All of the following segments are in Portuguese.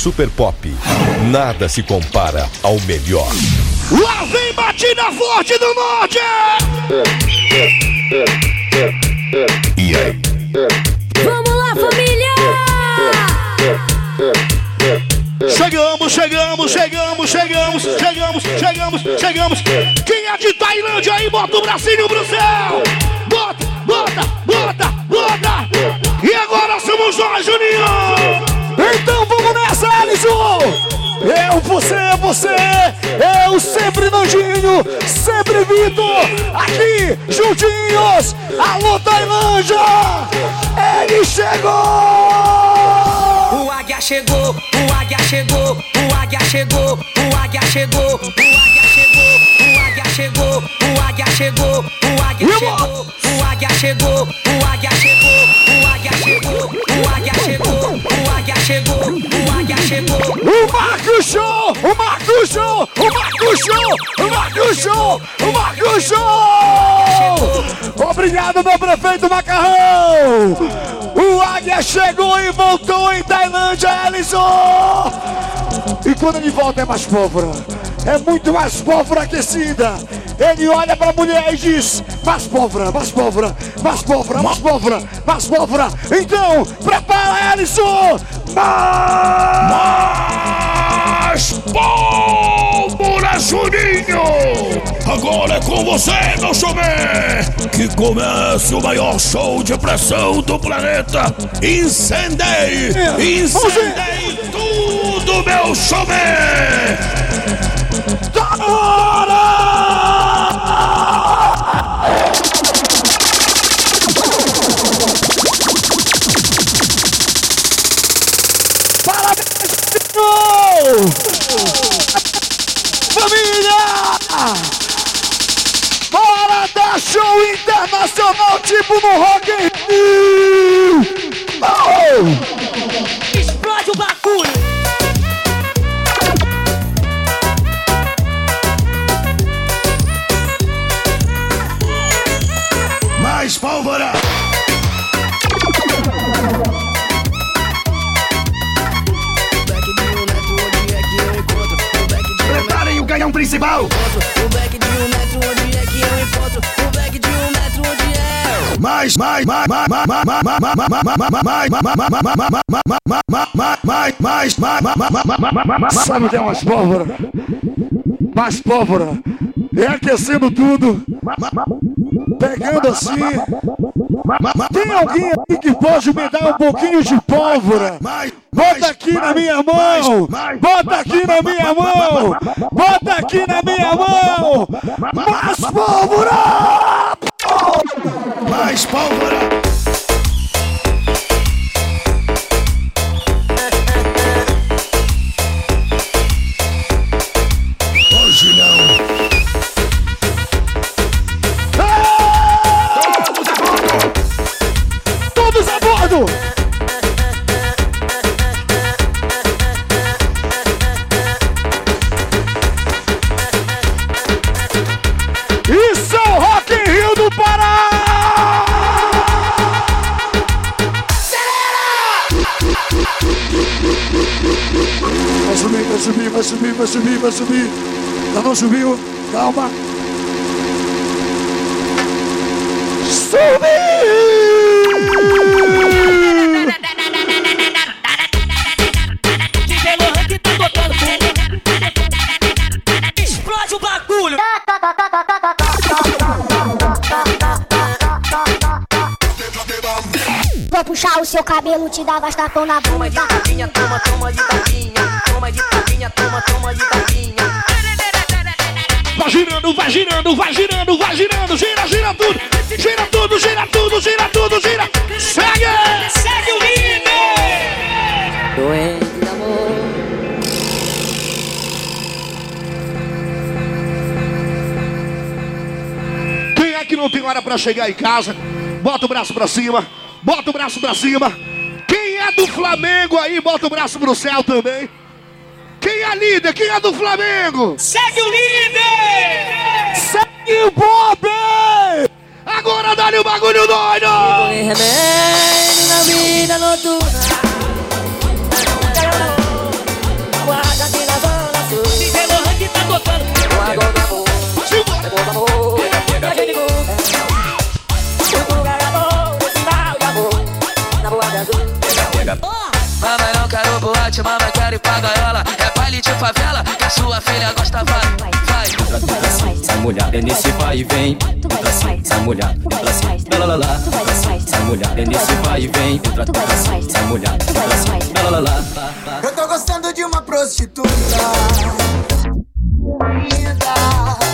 Super Pop. Nada se compara ao melhor. Lá vem batida forte do norte! E aí? Vamos lá, família! Chegamos, chegamos, chegamos, chegamos, chegamos, chegamos, chegamos. Quem é de Tailândia aí, bota o bracinho pro céu! Bota, bota, bota, bota! E agora somos nós, Juninho! Eu, você, você, eu sempre Nandinho, sempre Vitor, aqui juntinhos, alô Tailândia, ele chegou! O águia chegou, o águia chegou, o águia chegou, o águia chegou, o águia chegou, o águia chegou, o águia chegou, o águia chegou, o águia chegou, o águia chegou, o águia chegou, o águia chegou, o águia chegou, o águia chegou. O Marco Show, o Marco Show, o Marco Show, o Marco Show, o Marco Show! Obrigado, meu prefeito Macarrão! O Águia chegou e voltou em Tailândia, Ellison! E quando ele volta é mais pólvora, é muito mais pólvora aquecida. Ele olha pra mulher e diz: mais pólvora, mais pólvora, mais pólvora, mais pólvora, mais pólvora. Então, prepara, Ellison! Mas pólvora, Juninho! Agora é com você, meu showman! Que comece o maior show de pressão do planeta! Incendeie! Incendeie tudo, meu showman! Hora! Parabéns! Família! Bora dar show internacional tipo no Rock in Rio! Oh! Pólvora! Preparem o canhão principal! De um metro onde é que eu encontro? O de um metro onde é? Mais, mais, mais, mais, mais, mais, mais, mais, mais, mais, mais, mais, mais, Sabe o que é mais pólvora? Mais pólvora. É aquecendo tudo. Pegando assim. Tem alguém aqui que pode me dar um pouquinho de pólvora? Bota aqui na minha mão! Bota aqui na minha mão! Bota aqui na minha mão! Mais pólvora! mais pólvora! Vai subir. Ainda não subiu, calma. Subiu! DJ Lohan que tá tocando Explode o bagulho! Vou puxar o seu cabelo, te dar bastapão na. Não tem hora pra chegar em casa? Bota o braço pra cima, bota o braço pra cima. Quem é do Flamengo aí, bota o braço pro céu também. Quem é líder? Quem é do Flamengo? Segue o líder! Segue o Bob! Agora dá-lhe o bagulho doido! Remédio na vida noturna. noite de amor Fui pro lugar amor, sinal de amor Na boate Mamãe não quero boate, mamãe quero ir pra gaiola. É baile de favela, que a sua filha gosta, vai, vai. Essa mulher é nesse vai e vem. Essa mulher, entra assim, lá lá lá sai mulher é nesse vai e vem. Entra assim, sai mulher, entra assim, lá lá lá Eu tô gostando de uma prostituta. Linda.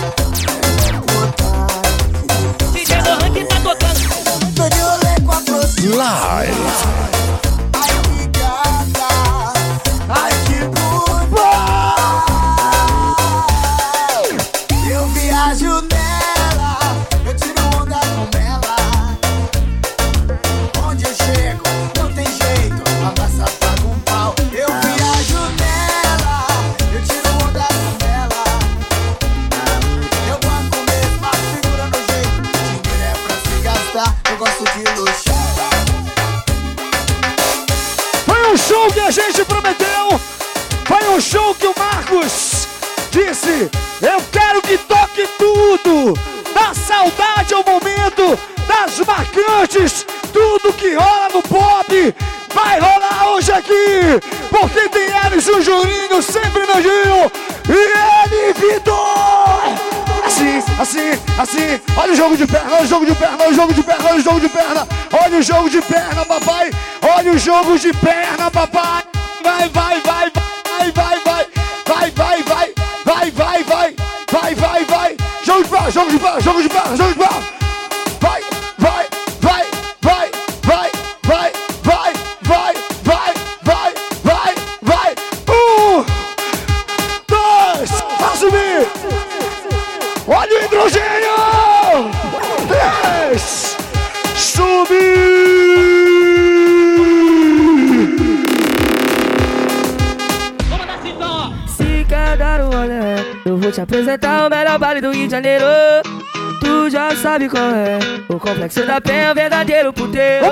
Live. Eu quero que toque tudo. Da saudade ao momento, das marcantes, tudo que rola no pop. Vai rolar hoje aqui, porque tem Elis o Juninho sempre no Gil. E ele, Vitor! Assim, assim, assim. Olha o jogo de perna, olha o jogo de perna, olha o jogo de perna, olha o jogo de perna. Olha o jogo de perna, papai. Olha o jogo de perna, papai. Vai, vai, vai, Jogo de perna, jogo de perna, jogo de perna, sabe qual é, o complexo da penha, o verdadeiro puteiro.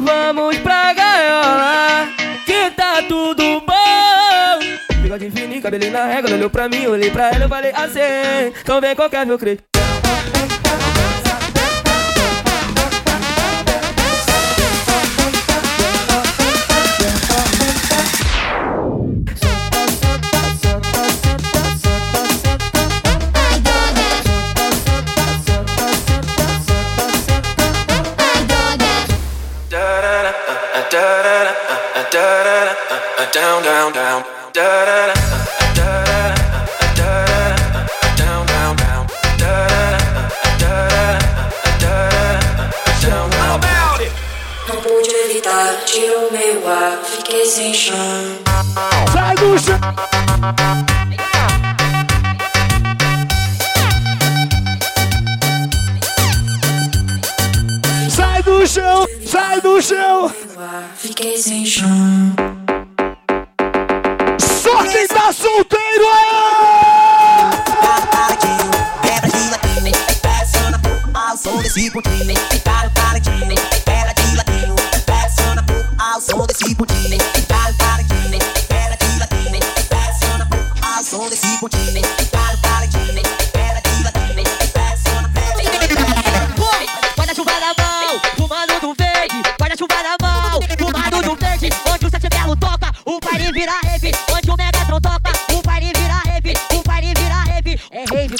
Vamos pra gaiola, que tá tudo bom. Bigode fininho, cabelinho na régua, olhou pra mim, olhei pra ela, eu falei assim. Então vem qualquer meu crê. down, down, down, da da da, tirou meu ar, fiquei sem chão. Sai do chão. Sai do chão, sai do chão. Fiquei sem chão. Tá solteiro é! Guarda-chuva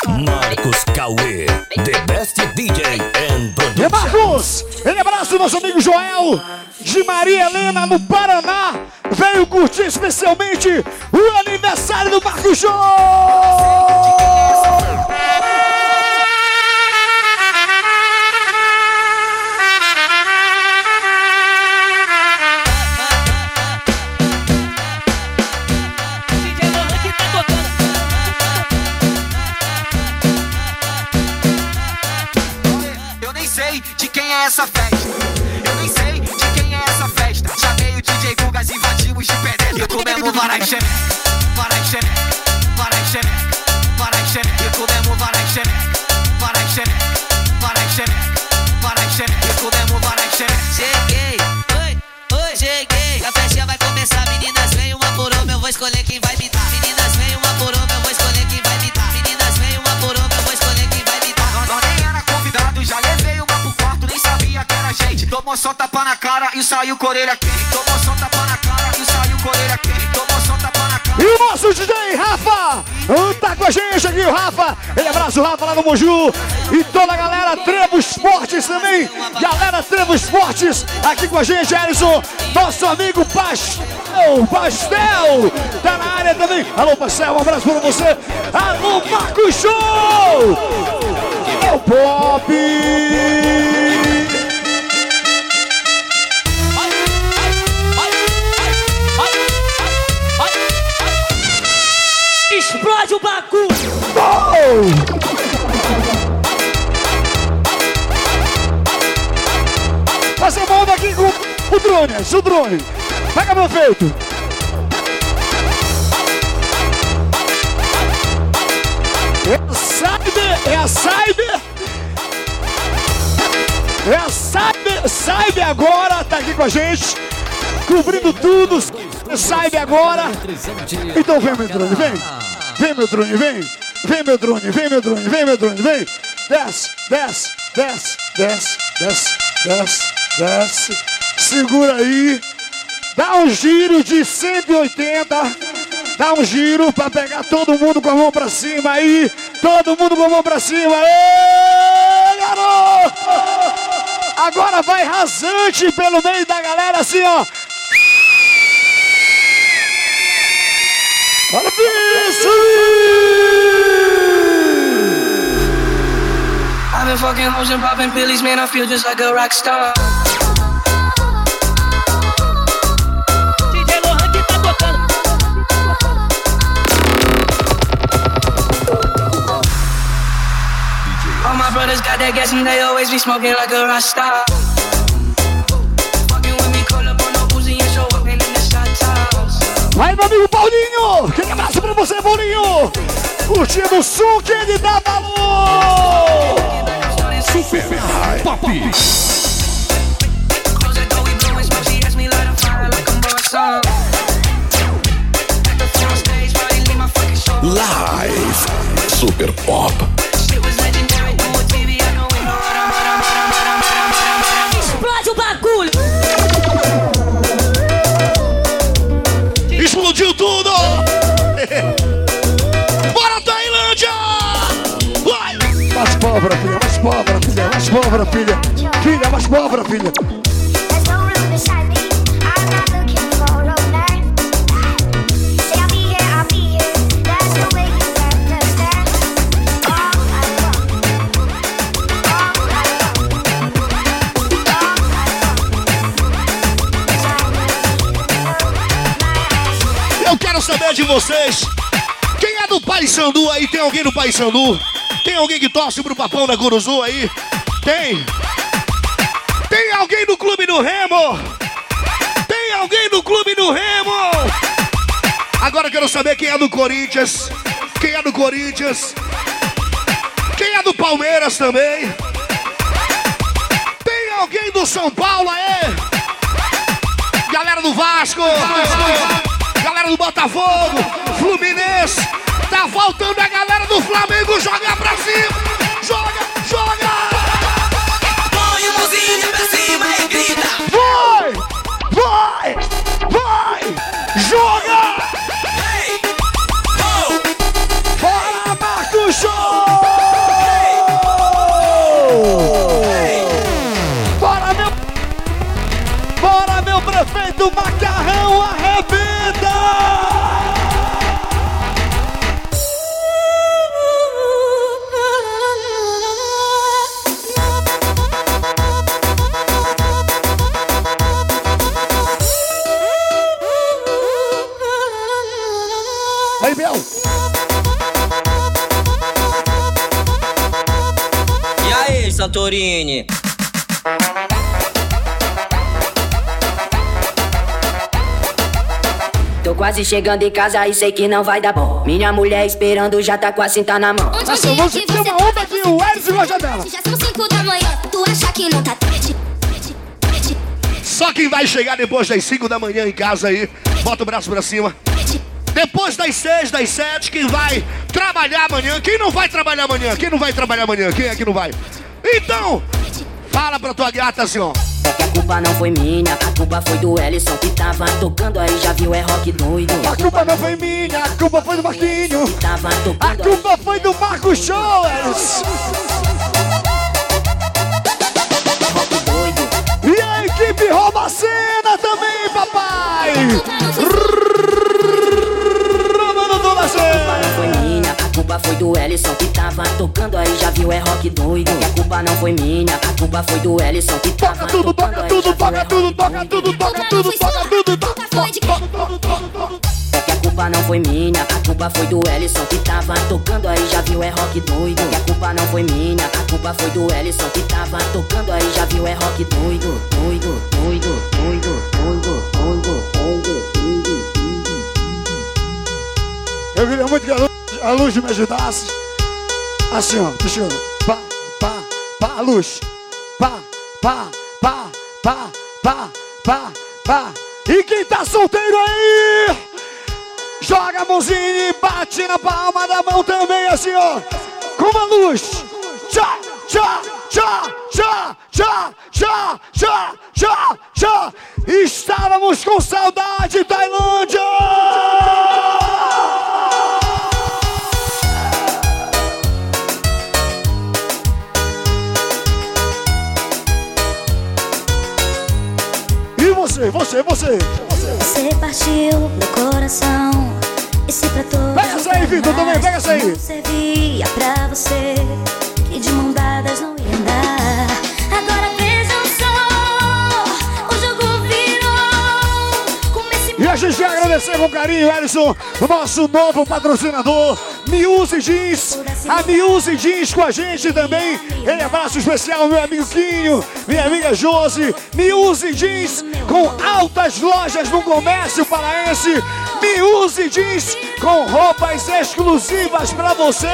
Marcos Cauê. The best DJ and producer. Marcos, ele abraça o nosso amigo Joel de Maria Helena, no Paraná. Veio curtir especialmente o aniversário do Marcos Show! É essa festa. Eu nem sei de quem é essa festa. Chamei o DJ Gugas, invadimos de penetra. E comemos varai xereca, varai xereca, varai xereca, varai xereca. E comemos varai xereca, varai xereca, varai xereca, varai xereca. E comemos varai xereca. Cheguei, oi, oi, cheguei. A festinha vai começar, meninas, vem uma por uma, eu vou escolher quem vai me Tomou só tapa na cara e saiu com a orelha quente. Tomou só tapa na cara e saiu com a orelha quente. Tomou só tapa na cara. E o nosso DJ Rafa, tá com a gente aqui, o Rafa. Ele abraça o Rafa lá no Moju. E toda a galera Trevo Esportes também. Galera Trevo Esportes aqui com a gente, Ellison. Nosso amigo Pastel, Pastel, tá na área também. Alô, Pastel, um abraço pra você. Alô, Marco Show. É o Pop. Fazer uma onda aqui com o drone, o drone. Pega meu feito. É a Cyber, é a Cyber. É a Cyber, Cyber agora, tá aqui com a gente, cobrindo tudo. Cyber agora. Então vem, meu drone, vem. Vem, meu drone, vem. Vem, meu drone, vem, meu drone, vem, meu drone, vem. Desce, desce, desce, desce, desce, desce, desce. Segura aí. Dá um giro de 180. Dá um giro pra pegar todo mundo com a mão pra cima aí. Todo mundo com a mão pra cima. Ê, garoto! Agora vai rasante pelo meio da galera assim, ó. Isso! I've been fucking hoes and popping pillies, man. I feel just like a rock star. DJ Lohan que tá tocando. All my brothers got that gas and they always be smoking like a rock star. Aí, meu amigo Paulinho! Aquele abraço pra você, Paulinho! Curtindo o som que ele dá valor! Super Pop. Live. Super Pop. Explode o bagulho! Explodiu tudo! Bora, Tailândia! Vai! Mais pobre, filha, mais pobre, filha, mais pobre, filha! Filha, mais pobre, filha! Eu quero saber de vocês! Quem é do Pai Sandu aí? Tem alguém do Pai Sandu? Tem alguém que torce pro Papão da Curuzu aí? Tem! Tem alguém do Clube do Remo? Tem alguém do Clube do Remo? Agora quero saber quem é do Corinthians. Quem é do Corinthians? Quem é do Palmeiras também? Tem alguém do São Paulo aí? Galera do Vasco! Galera do Botafogo! Fluminense! Tá faltando a galera do Flamengo jogar pra cima! Joga, joga! Põe a mãozinha pra cima e grita. Vai! Vai! Vai! Joga! Hey! Oh! Fora, Marco Show! Bora, meu... Bora, meu prefeito Macarrão, Santorini? Tô quase chegando em casa e sei que não vai dar bom. Minha mulher esperando já tá com a cinta na mão. Onde Nossa, é que ter você uma onda aqui, o Edson gosta dela. Já são 5 da manhã, tu acha que não tá tarde? Só quem vai chegar depois das 5 da manhã em casa aí, bota o braço pra cima. Depois das 6, das 7, quem vai trabalhar amanhã? Quem não vai trabalhar amanhã? Quem não vai trabalhar amanhã? Quem é que não vai? Então, fala pra tua gata assim, ó. É que a culpa não foi minha, a culpa foi do Ellison que tava tocando aí, já viu, é rock doido. A culpa não foi minha, a culpa foi do Marquinho. Tava A tocando aí. culpa foi do Marco Show, Ellison. E a equipe rouba a cena também, papai. Culpa foi do Ellison que tava tocando aí, já viu, é rock doido. Que a culpa não foi minha, a culpa foi do Ellison que tava Toca tudo, toca aí, tudo, toca é tudo, toca tudo, toca tudo, toca tudo, toca tudo. É que a culpa não foi minha, a culpa foi do Ellison que tava tocando aí, já viu, é rock doido. A culpa não foi minha, a culpa foi do Ellison que tava tocando aí, já viu, é rock doido, doido, doido, doido, doido, doido, doido, doido. Eu queria muito que a luz, me ajudasse. Assim, ó, deixa eu. Pá, pá, pá, a luz. Pá, pá, pá, pá, pá, pá, pá. E quem tá solteiro aí? Joga a mãozinha e bate na palma da mão também, assim, ó. Com a luz. Tchá, tchá, tchá, tchá, tchá, tchá, tchá, tchá, tchá. Estávamos com saudade, Tailândia! Você, você, você? Você partiu meu coração. E se pra todos. Pega essa aí, Vitor, também, pega essa aí. Servia pra você. Que de mão dadas não ia andar. A gente quer agradecer com carinho, Ellison, nosso novo patrocinador, Miuse Jeans. A Miuse Jeans com a gente também. Ele abraço especial, meu amigo Quinho, minha amiga Josi. Miuse Jeans com altas lojas no comércio paraense. Miuse Jeans com roupas exclusivas pra você.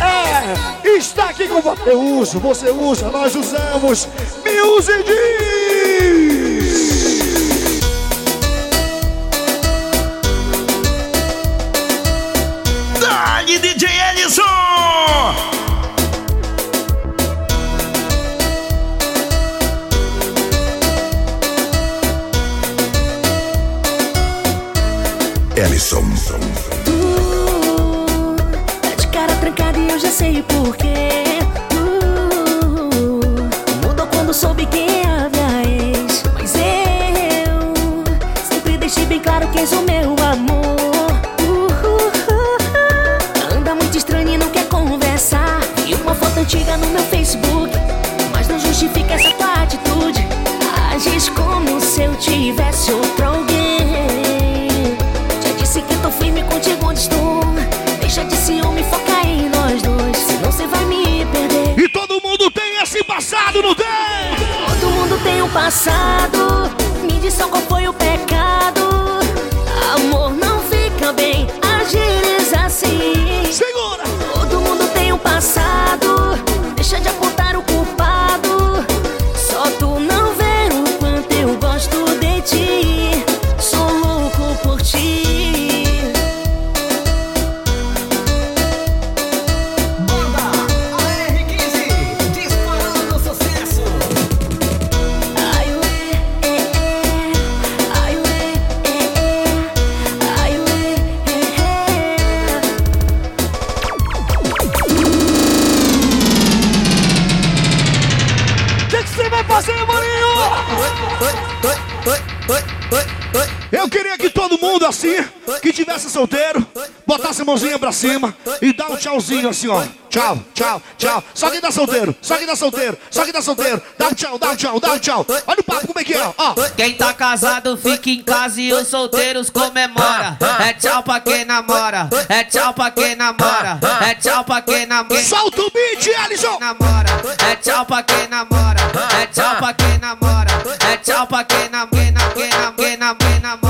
É, está aqui com você. Eu uso, você usa, nós usamos. Miuse Jeans. Ellison! Ellison. Tá de cara trancada e eu já sei o porquê. Uh, mudou quando soube quem é a minha ex. Mas eu sempre deixei bem claro quem sou meu amor. Antiga no meu Facebook. Mas não justifica essa tua atitude. Agis como se eu tivesse outro alguém. Já disse que tô firme contigo onde estou. Deixa de ciúme, foca em nós dois. Senão você vai me perder. E todo mundo tem esse passado, não tem? Todo mundo tem um passado. Me diz só qual foi o pecado. Mãozinha pra cima e dá um tchauzinho assim, ó. Tchau, tchau, tchau. Só quem tá solteiro, só quem tá solteiro, só quem tá solteiro. Dá um tchau, dá um tchau, dá um tchau. Olha o papo como é que é, ó. Quem tá casado fica em casa e os solteiros comemora. É tchau pra quem namora, é tchau pra quem namora, é tchau pra quem namora. Solta o beat, Alisson! namora, é tchau pra quem namora, é tchau pra quem namora, é tchau pra quem namora, quem nam- quem nam- quem nam- quem namora.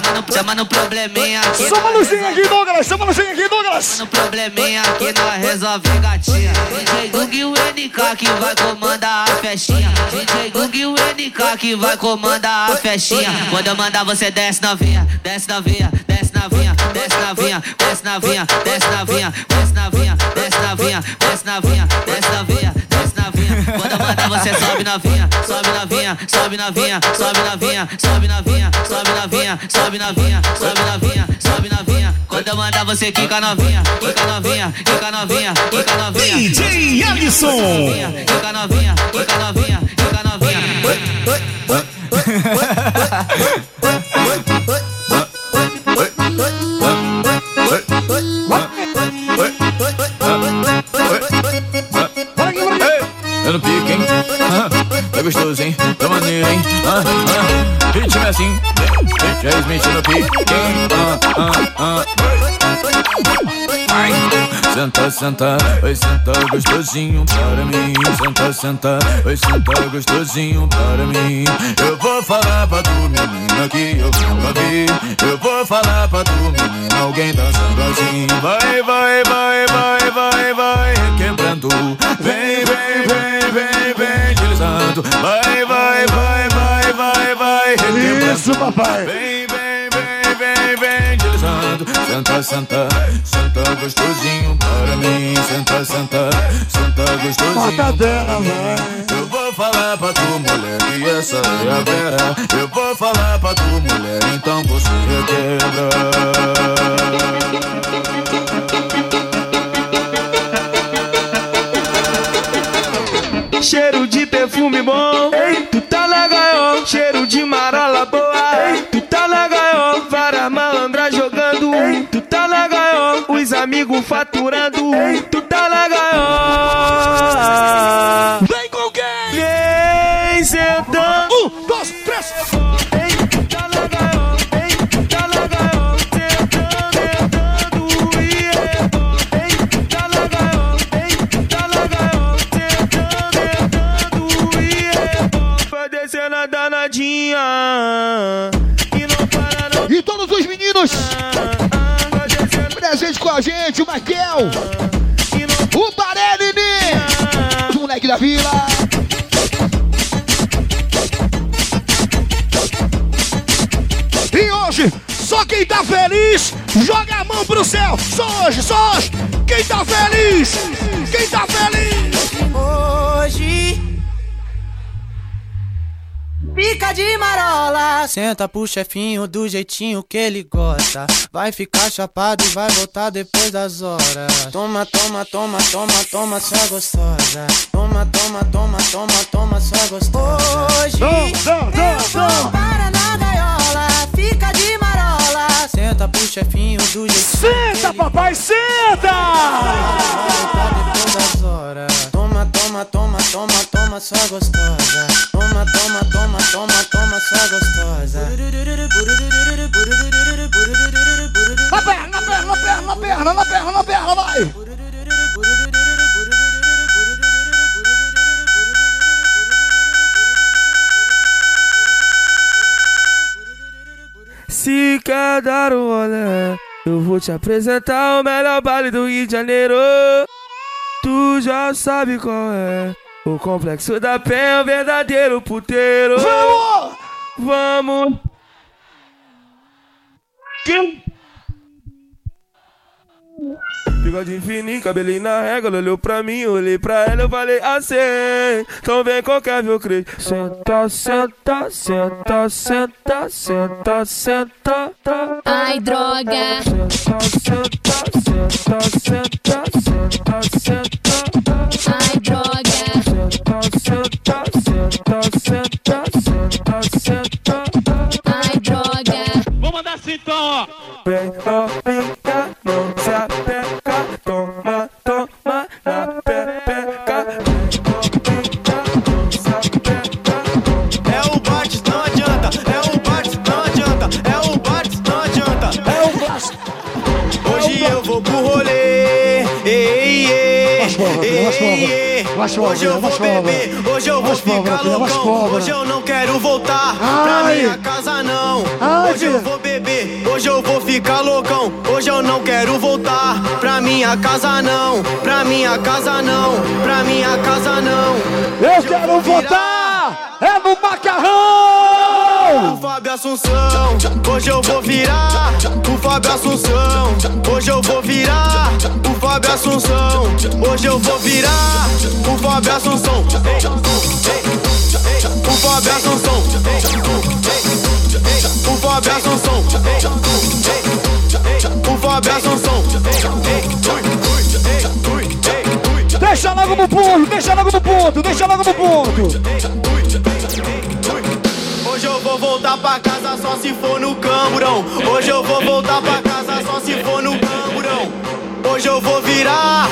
Chama no, chama no probleminha aqui. Chama luzinha aqui, Douglas. Chama luzinha aqui, Douglas. No probleminha que nós resolve gatinha. DJ Gug e o NK que vai comandar a festinha. DJ Gug e o NK que vai comandar a festinha. Quando eu mandar você desce desce novinha, desce novinha, desce novinha, desce novinha, desce novinha, desce novinha, desce novinha, desce novinha, desce novinha, desce novinha. Mandar você sobe novinha, sobe novinha, sobe novinha, sobe novinha, sobe novinha, sobe novinha, sobe novinha, sobe novinha, sobe novinha. Quando eu mandar você quica novinha, quica novinha, quica novinha, quica novinha. DJ Ellison. Quica novinha, quica novinha, quica novinha. Eu no pique, hein? Ah, Tá gostoso, hein? Tá maneiro, hein? Ah, ah. Ritmo é assim. DJ Smith no pique? Ah, ah, ah. Ai. Senta, senta, vai sentar gostosinho para mim. Senta, senta, vai sentar gostosinho para mim. Eu vou falar pra tu, menina, que eu nunca vi. Eu vou falar pra tu, menina, alguém dançando assim. Vai, vai, vai, vai, vai, vai, quebrando. Vem, vem, deslizando. Vai, vai, vai, vai, vai, vai, requebrando. Isso, papai. Vem, vem, vem, vem, vem, deslizando. Senta, senta, senta gostosinho para mim. Senta, senta, senta gostosinho. Mortadela, vai. Eu vou falar pra tu, mulher, que essa é a vera. Eu vou falar pra tu, mulher, então você requebra. Cheiro de perfume bom, tu tá na gaiola. Cheiro de marola boa, tu tá na gaiola. Várias malandras jogando, tu tá na gaiola. Os amigos faturando, tu tá na gaiola. Vem com quem? Vem sentando. Um, dois, três. E não para não. E todos os meninos presentes com a gente, o Michael, o Barelli, os moleque da vila. E hoje, só quem tá feliz, joga a mão pro céu. Só hoje, só hoje. Quem tá feliz? Quem tá feliz? De marola. Senta pro chefinho do jeitinho que ele gosta. Vai ficar chapado e vai voltar depois das horas. Toma, toma, toma, toma, toma, sua gostosa. Toma, toma, toma, toma, toma, sua gostosa Hoje Senta pro chefinho do jeitinho Senta, papai, senta! Toma, toma, toma, toma, toma, sua gostosa. Toma, toma, toma, toma, toma, sua gostosa. Na perna, na perna, na perna, na perna, na perna, vai. Se quer dar um olé, eu vou te apresentar o melhor baile do Rio de Janeiro. Tu já sabe qual é. O complexo da Penha é o verdadeiro puteiro. Vamos! Vamos! Que? Bigode fininho, cabelinho na régua, ela olhou pra mim, olhei pra ela, eu falei assim, então vem qualquer meu crente. Senta, senta, senta, senta, senta, senta. Ai, droga. Senta, senta, senta, senta, senta, senta, Ai, droga. senta, senta, minha casa, não. Pra minha casa, não. Pra minha casa, não. Eu quero votar! É no macarrão! O Fábio Assunção, hoje eu vou virar. O Fábio Assunção, hoje eu vou virar. O Fábio Assunção, hoje eu vou virar. O Fábio Assunção, o Fábio Assunção, o Fábio Assunção, o Fábio Assunção. Logo no ponto, deixa logo no ponto, deixa logo no ponto. Hoje eu vou voltar pra casa só se for no camburão. Hoje eu vou voltar pra casa só se for no camburão. Hoje eu vou virar.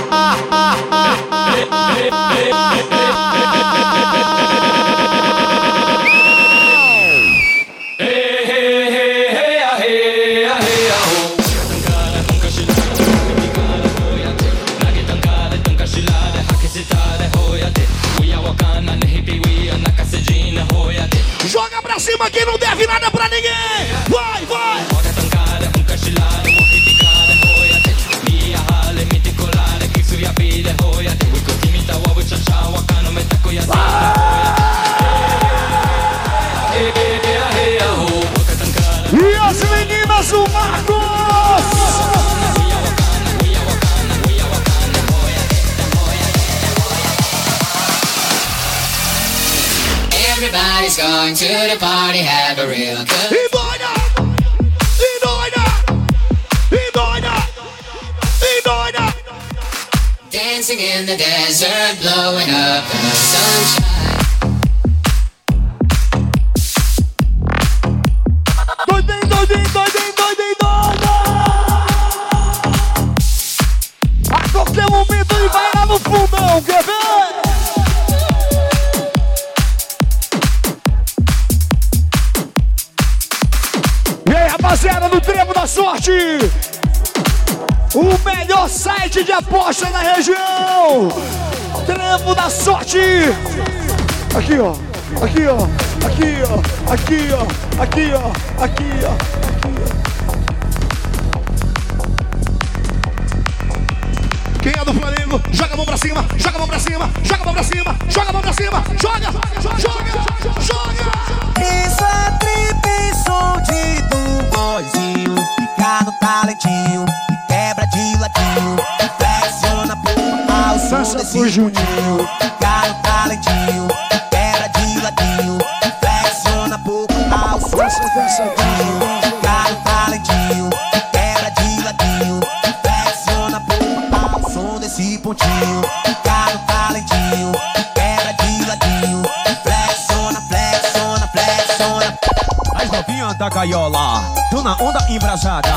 Aqui, ó. Aqui, ó. Aqui, ó. Aqui, ó. Aqui, ó. Aqui, ó. Quem é do Flamengo, joga a mão pra cima, joga a mão pra cima, joga a mão pra cima, joga a mão pra cima, joga, joga, joga, joga. Isso é trip, som de do boizinho. Fica no talentinho, quebra de ladinho. Flexiona ao som desse juninho. Fica no talentinho, juninho. Fica no talentinho, quebra de ladinho. Flexiona por ao som desse pontinho. No talentinho, quebra de ladinho. Flexiona, flexiona, flexiona. As novinhas da gaiola, tô na onda embrasada.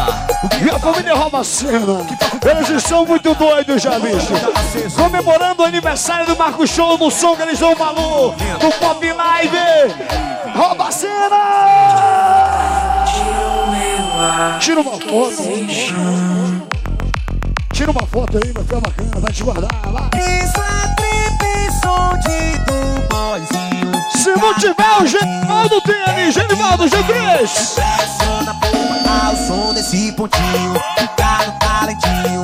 E a família rouba a cena. Eles estão muito doidos já, bicho. Comemorando o aniversário do Marco Show no som que eles dão valor. Do Pop Live. Rouba a cena! Tira uma foto. Tira uma foto aí, vai ficar bacana. Vai te guardar, vai. Isso é trip, som de do boizinho. Se não tiver o Genivaldo, ali. Genivaldo, G3. Flexiona por ao som desse pontinho. Fica no talentinho,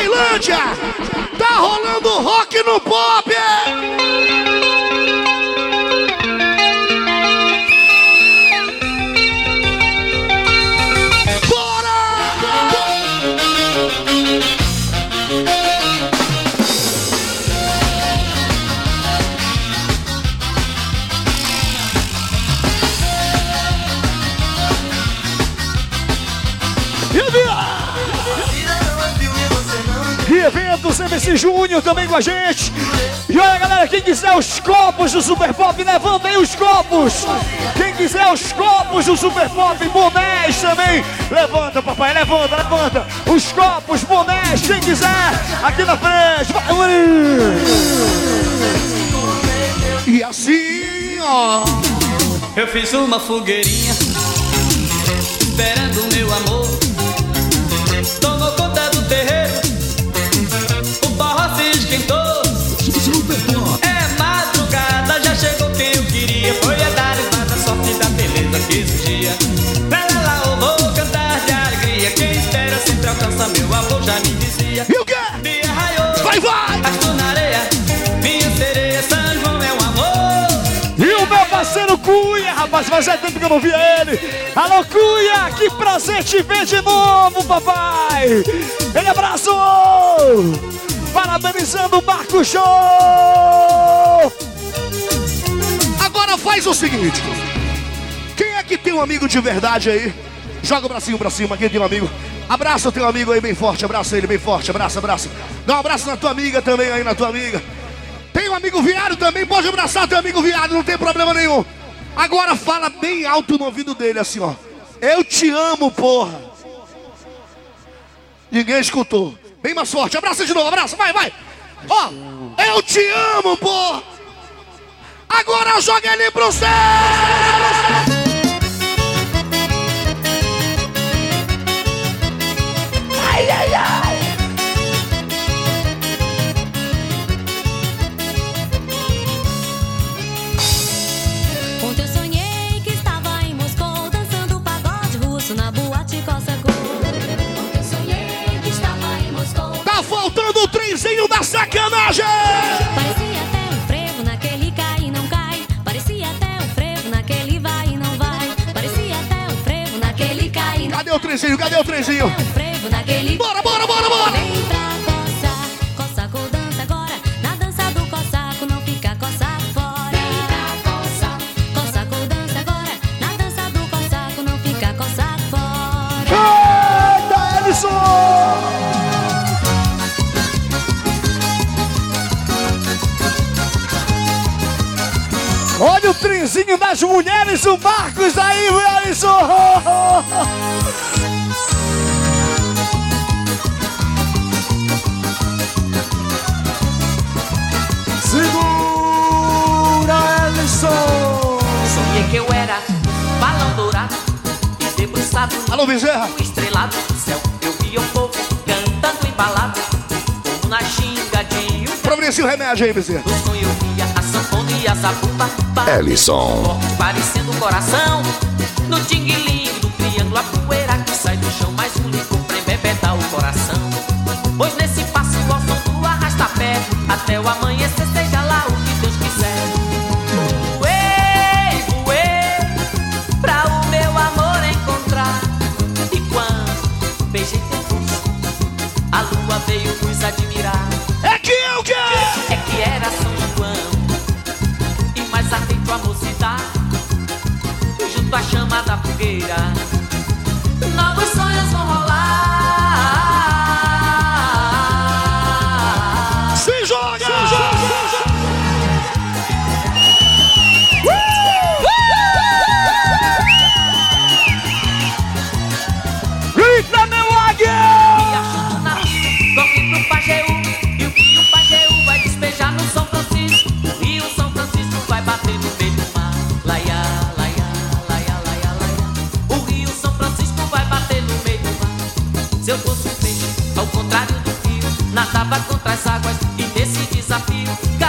Tailândia, tá rolando rock no pop. Com a gente. E olha, galera, quem quiser os copos do Super Pop, levanta aí os copos. Quem quiser os copos do Super Pop, bonés também. Levanta, papai, levanta, levanta. Os copos, bonés, quem quiser, aqui na frente. Vai. E assim, ó. Eu fiz uma fogueirinha Esperando meu amor rapaz, fazia tempo que eu não via ele. Alô, Cunha, que prazer te ver de novo, papai. Ele abraço! Parabenizando o Marco Show! Agora faz o seguinte. Quem é que tem um amigo de verdade aí? Joga o bracinho pra cima, quem tem um amigo. Abraça o teu amigo aí bem forte, abraça ele bem forte, abraça, abraça. Dá um abraço na tua amiga também aí, na tua amiga. Tem um amigo viado também, pode abraçar teu amigo viado, não tem problema nenhum. Agora fala bem alto no ouvido dele assim, ó. Eu te amo, porra. Ninguém escutou. Bem mais forte, abraça de novo, abraça, vai, vai. Ó, eu te amo, porra. Agora joga ele pro céu! Ai, ai, ai! Sacanagem! Parecia até um frevo naquele cai e não cai. Parecia até um frevo naquele vai e não vai. Parecia até um frevo naquele cai Cadê o trenzinho? Cadê o trenzinho? frevo naquele. Bora, bora, bora, bora! Das mulheres, o Marcos aí, Ellison! Segura, Ellison! Sonhei que eu era balão dourado e debruçado Alô, Bezerra. estrelado do céu. Eu via o povo cantando embalado, como na ginga de um Providencia o remédio aí, Bezerra. No sonho eu via a sanfona e a zabumba Ellison. parecendo um coração. No tinguilinho do triângulo, a poeira que sai do chão, mais um licor pra embebedar o coração. Pois nesse passo ao som do arrasta-pé, até o amanhecer, chama Nadava contra as águas e nesse desafio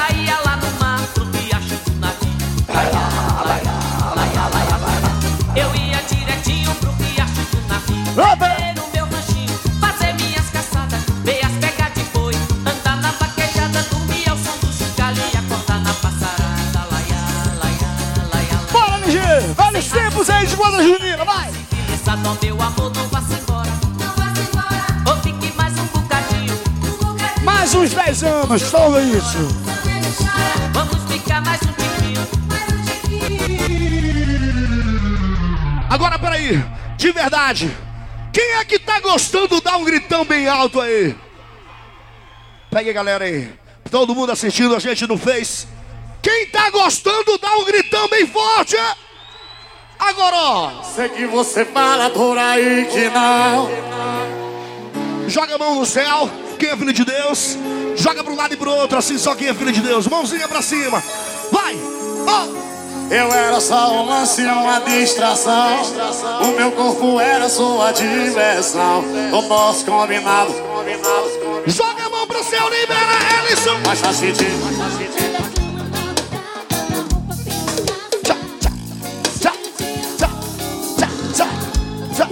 anos, só isso! Vamos ficar mais um tiquinho Agora, peraí. De verdade. Quem é que tá gostando? Dá um gritão bem alto aí. Pega aí, galera aí. Todo mundo assistindo a gente no Face. Quem tá gostando, dá um gritão bem forte. Agora, ó. Sei que você fala por aí que não. Joga a mão no céu. Quem é filho de Deus? Joga para um lado e pro outro, assim só quem é filho de Deus. Mãozinha pra cima. Vai! Ó! Eu era só um lance, uma distração. O meu corpo era sua diversão. O nosso combinado. Joga a mão pro céu, libera Ellison. Mas faz sentido.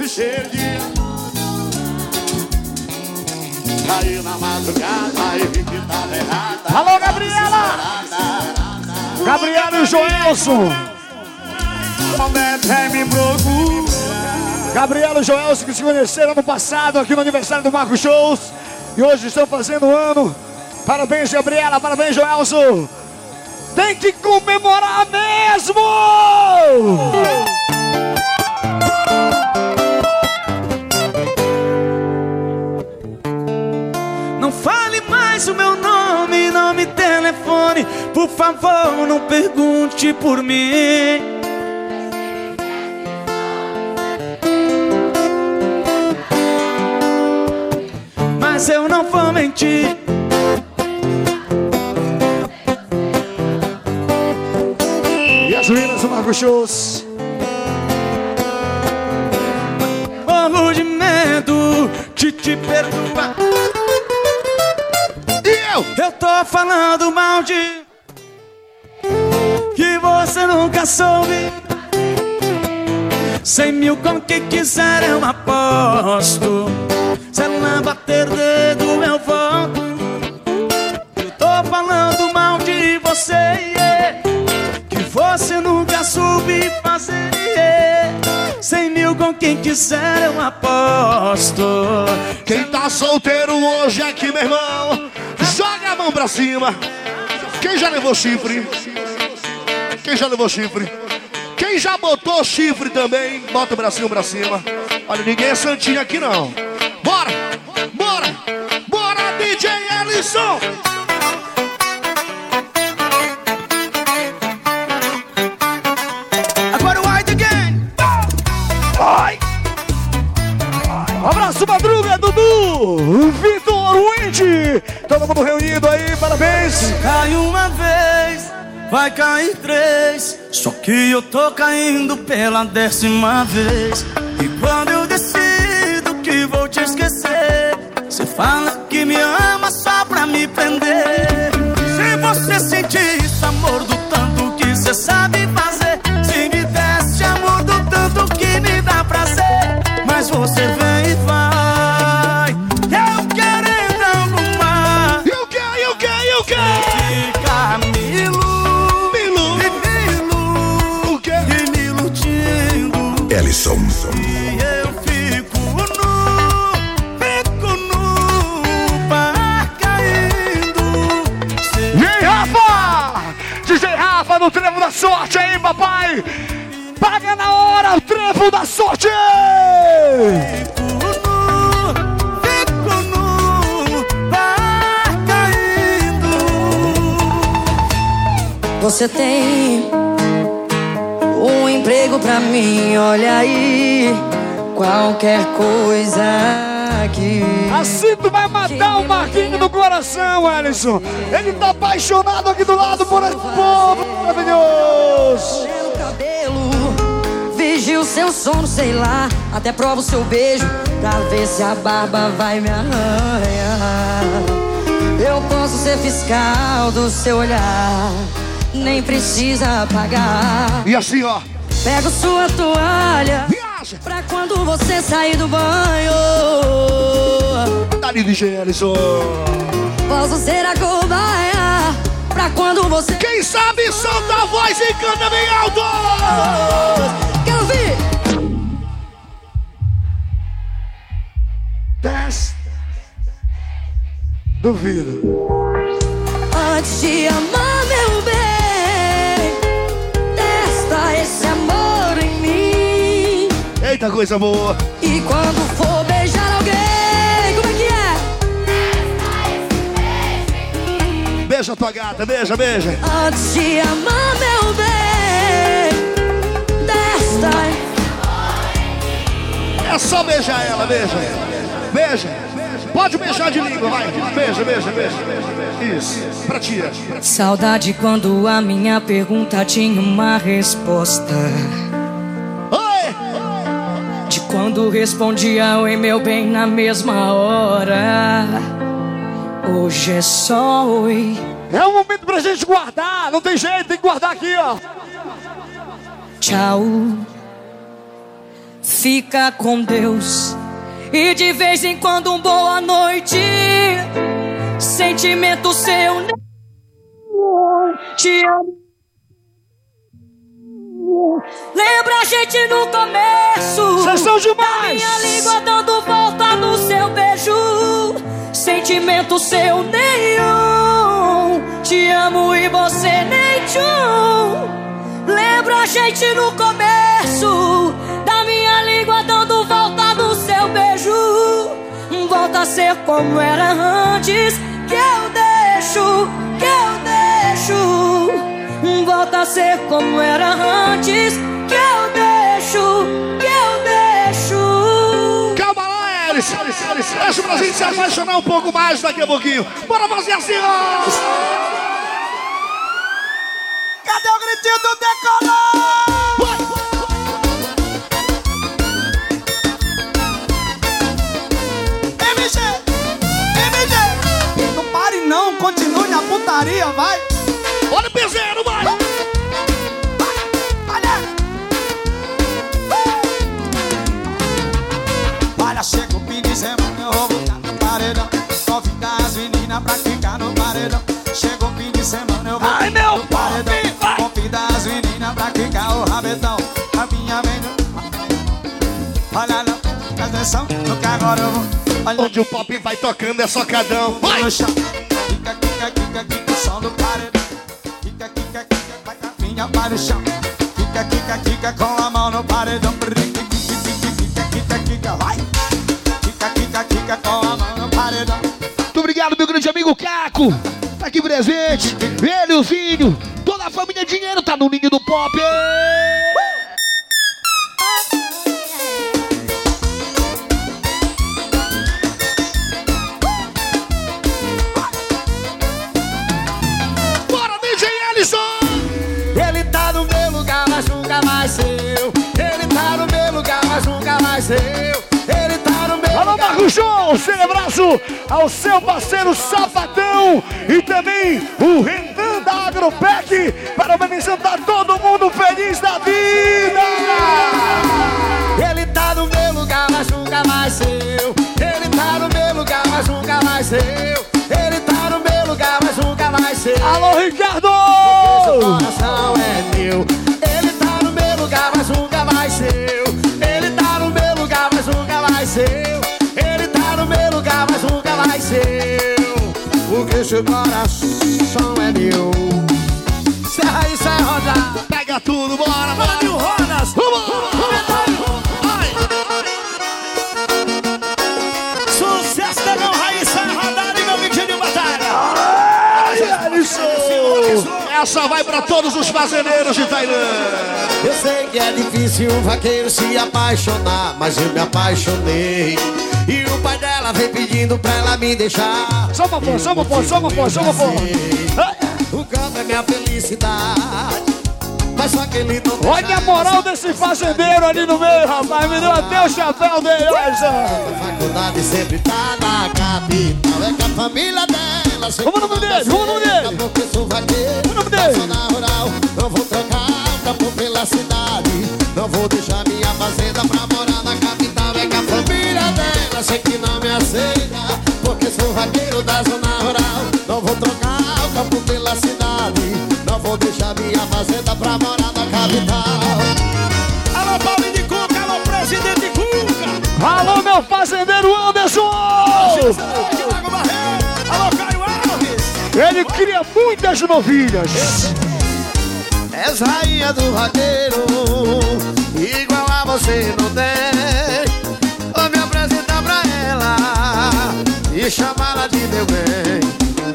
Cheio de. Na madrugada vi que tava errada. Alô, Gabriela! Gabriela e Joelson. Me procura. Gabriela e Joelson que se conheceram no passado aqui no aniversário do Marco Shows. E hoje estão fazendo um ano. Parabéns, Gabriela. Parabéns, Joelson. Tem que comemorar mesmo! Mais o meu nome, não me telefone. Por favor, não pergunte por mim. Mas eu não vou mentir. E as meninas do Marco Shows. Morro de medo de te perdoar. E eu? Tô falando mal de. Que você nunca soube. Cem mil com quem quiser eu aposto. Se ela bater dedo eu volto. Eu tô falando mal de você. yeah. Que você nunca soube fazer. yeah. Cem mil com quem quiser eu aposto. Quem tá solteiro hoje aqui, meu irmão, joga a mão pra cima. Quem já levou chifre? Quem já levou chifre? Quem já botou chifre também, bota o bracinho pra cima. Olha, ninguém é santinho aqui não. Bora! Bora! Bora, DJ Ellison! Agora o White Again. Ai! Abraço, Madruga, Dudu, Vitor, Wendy, todo mundo reunido aí, parabéns. Cai uma vez, vai cair três. Só que eu tô caindo pela décima vez. E quando eu decido que vou te esquecer, você fala que me ama só pra me prender. Se você sentir esse amor do tanto que você sabe fazer, hora o trevo da sorte. Você tem um emprego pra mim, olha aí. Qualquer coisa aqui. Assim tu vai matar o Marquinho do coração, Ellison. Ele tá apaixonado aqui do lado por esse povo maravilhoso. Vigio seu sono, sei lá. Até prova o seu beijo pra ver se a barba vai me arranhar. Eu posso ser fiscal do seu olhar, nem precisa pagar. E assim, ó. Pego sua toalha Viaja! pra quando você sair do banho. Dali, DJ Ellison. Posso ser a cobaia pra quando você. Quem sabe solta a voz e canta bem alto! Desce. Duvido. Antes de amar, meu bem, testa esse amor em mim. Eita, coisa boa. E quando for beijar alguém, como é que é? Beija tua gata, beija, beija. Antes de amar, meu bem, testa. É só beijar ela, beija. Beija. Pode beijar de língua, vai. Beija, beija, beija. Isso, pra tia. Saudade quando a minha pergunta tinha uma resposta. Oi! De quando respondia oi, meu bem, na mesma hora. Hoje é só oi. É um momento pra gente guardar, não tem jeito, tem que guardar aqui, ó. Tchau. Fica com Deus. E de vez em quando um boa noite. Sentimento seu. Te amo. Lembra gente no começo. Vocês são Da demais. minha língua dando volta no seu beijo. Sentimento seu nenhum. Te amo e você nem tchum. Lembra a gente no começo. Minha língua dando volta no seu beijo. Volta a ser como era antes. Que eu deixo, que eu deixo. Volta a ser como era antes. Que eu deixo, que eu deixo. Calma lá, Elis. Deixa pra gente se apaixonar um pouco mais daqui a pouquinho. Bora fazer assim, ó. Cadê o gritinho do decolor? Putaria, vai. Olha o piseiro, vai. Olha, chega o fim de semana, eu vou botar no paredão. Convida as meninas pra ficar no paredão. Chega o fim de semana, eu vou Ai, meu no paredão. Convida as meninas pra ficar o rabetão. A minha vem no... Olha, não, presta atenção, no que agora eu vou. Olha, Onde o pop vai tocando é socadão. Vai. Kika, kika, som do paredão. Kika, kika, kika, vai minha para o chão. Kika, kika, kika, com a mão no paredão. Kika, kika, kika, kika, vai. Kika, kika, kika, com a mão no paredão. Muito obrigado, meu grande amigo Caco. Tá aqui presente. Ele, o filho, toda a família Dinheiro tá no ninho do pop. Mais seu. Ele tá no meu Alô. Marco Show, um abraço ao seu parceiro Sapatão e também o Renan da Agropec, parabenizando tá todo mundo feliz da vida. Ele tá no meu lugar, mas nunca mais seu. Ele tá no meu lugar, mas nunca mais seu. Ele tá no meu lugar, mas nunca mais seu. Alô, Ricardo! Seu coração é meu. Serra aí, sai rodar. Pega tudo, bora, bora. Mil rodas. Sucesso da Não Raíssa Radar e meu vídeo de batalha. Essa vai pra todos os fazendeiros de Tailândia. Eu sei que é difícil um vaqueiro se apaixonar, mas eu me apaixonei. E o dela vem pedindo pra ela me deixar. Só uma porra, só uma porra, só uma porra, só uma porra. O campo é minha felicidade. Mas só que ele não Olha a moral desse fazendeiro ali no meio, rapaz. Me deu até o chapéu dele, olha só. faculdade sempre tá na capital. É que a família dela Vamos no nome dele, vamos no nome dele. Vamos no nome dele. Não vou trocar o campo pela cidade. Não vou deixar minha fazenda pra Meu fazendeiro Anderson. Ele cria muitas novilhas. És rainha do vaqueiro, igual a você não tem. Vou me apresentar pra ela e chamá-la de meu bem.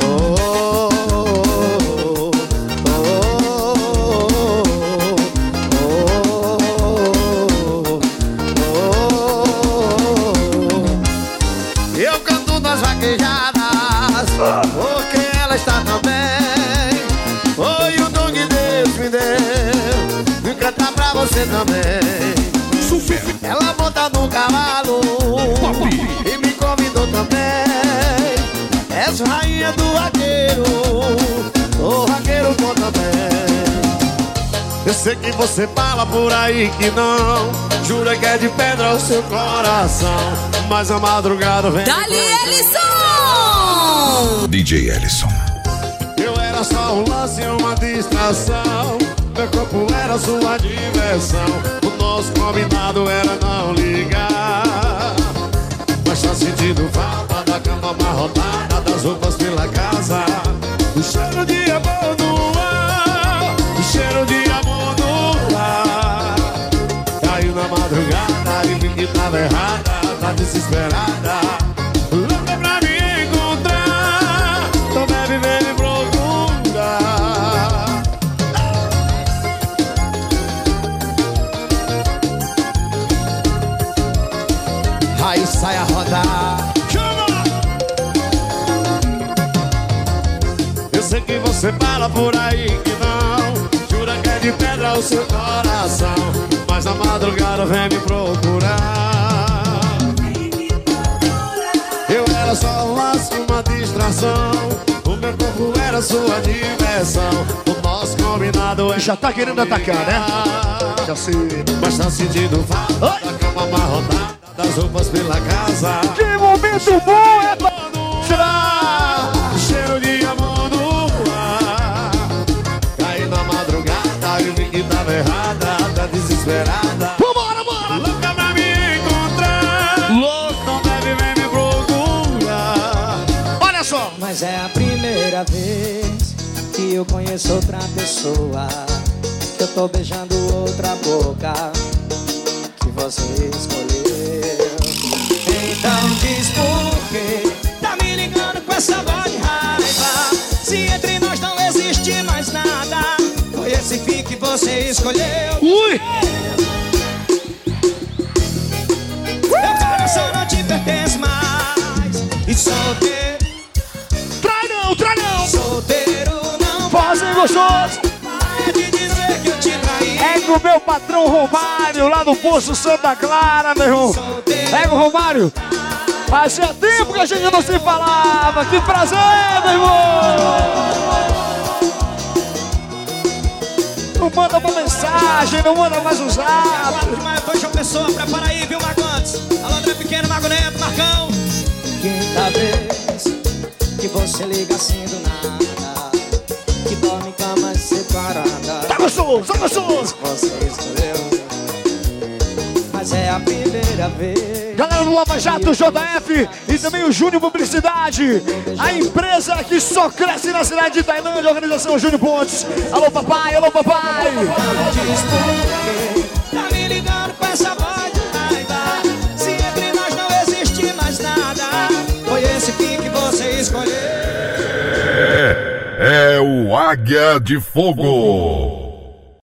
Oh, você também. Super. Ela monta no cavalo e me convidou também. És rainha do vaqueiro, o vaqueiro bom também. Eu sei que você fala por aí que não Jura que é de pedra o seu coração Mas a madrugada vem Dali Ellison! DJ Ellison. Eu era só um lance, uma distração Meu corpo era sua diversão. O nosso combinado era não ligar. Mas tá sentindo falta da cama amarrotada Das roupas pela casa. O cheiro de amor no ar O cheiro de amor no ar. Caiu na madrugada e vi que tava errada Tá desesperada você fala por aí que não. Jura que é de pedra o seu coração. Mas na madrugada vem me procurar. Eu era só um laço, uma distração. O meu corpo era sua diversão. O nosso combinado é Já tá querendo atacar, né? Já sei. Mas tá sentindo falta da cama amarrotada Das roupas pela casa. Que momento bom desesperada Vambora, bora! Louca pra me encontrar Louco, não deve vem me procurar Olha só! Mas é a primeira vez que eu conheço outra pessoa. Que eu tô beijando outra boca que você escolheu. Então diz por quê? Tá me ligando com essa voz de raiva. Você escolheu. Ui! Meu coração não te pertence mais. E solteiro. Trai não, trai não! Solteiro não Fazem gostoso! dizer que eu te traí. É meu patrão Romário, lá no Poço Santa Clara, meu irmão. É com o Romário. Fazia tempo que a gente não se falava. Que prazer, meu irmão. Manda uma mensagem, não manda mais um zap. Mas foi João Pessoa, prepara aí, viu, Marcontes? Alô, André Pequeno, Mago Neto, Marcão. Quinta vez que você liga assim do nada, que dorme em camas separadas. Tá gostoso, tá gostoso! Você escolheu, mas é a primeira vez. Galera do Lava Jato, JF e também o Júnior Publicidade. A empresa que só cresce na cidade de Tailândia, organização Júnior Pontes. Alô, papai, alô, papai. Tá me ligando com essa voz de raiva. Se entre nós não existe mais nada, foi esse fim que você escolheu. É, é o Águia de Fogo.